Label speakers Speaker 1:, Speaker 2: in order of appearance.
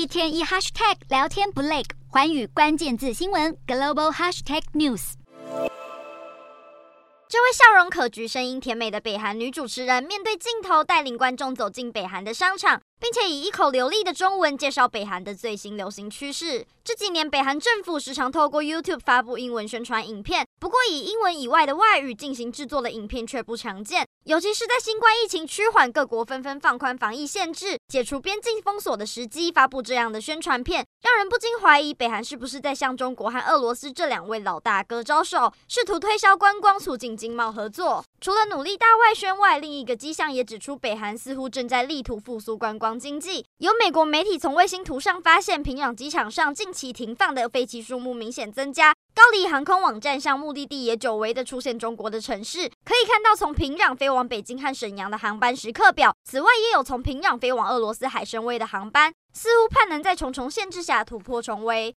Speaker 1: 一天一 hashtag 聊天不累，环宇关键字新闻 global hashtag news。
Speaker 2: 这位笑容可掬、声音甜美的北韩女主持人，面对镜头带领观众走进北韩的商场。并且以一口流利的中文介绍北韩的最新流行趋势。这几年，北韩政府时常透过 YouTube 发布英文宣传影片，不过以英文以外的外语进行制作的影片却不常见。尤其是在新冠疫情趋缓、各国纷纷放宽防疫限制、解除边境封锁的时机，发布这样的宣传片，让人不禁怀疑北韩是不是在向中国和俄罗斯这两位老大哥招手，试图推销观光、促进经贸合作。除了努力大外宣外，另一个迹象也指出，北韩似乎正在力图复苏观光经济。有美国媒体从卫星图上发现，平壤机场上近期停放的飞机数目明显增加。高丽航空网站上目的地也久违的出现中国的城市，可以看到从平壤飞往北京和沈阳的航班时刻表。此外，也有从平壤飞往俄罗斯海参崴的航班，似乎盼能在重重限制下突破重围。